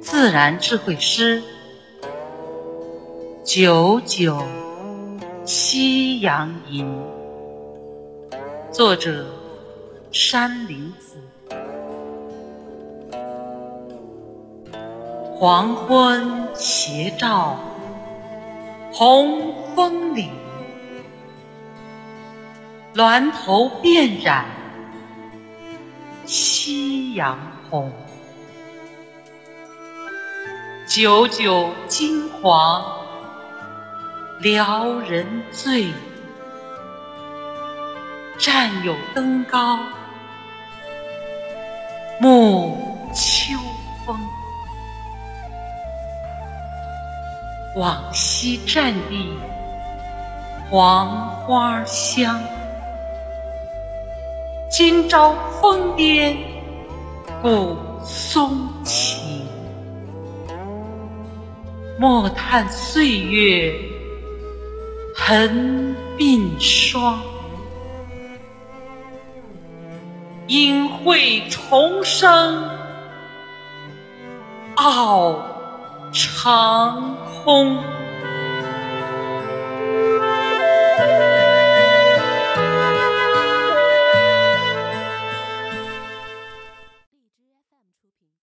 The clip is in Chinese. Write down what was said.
自然智慧诗，九九夕阳吟。作者：山林子。黄昏斜照红枫林，峦头遍染夕阳红。九九金黄撩人醉，战友登高沐秋风。往昔战地黄花香，今朝峰巅古松情。莫叹岁月痕鬓霜，应会重生傲长空。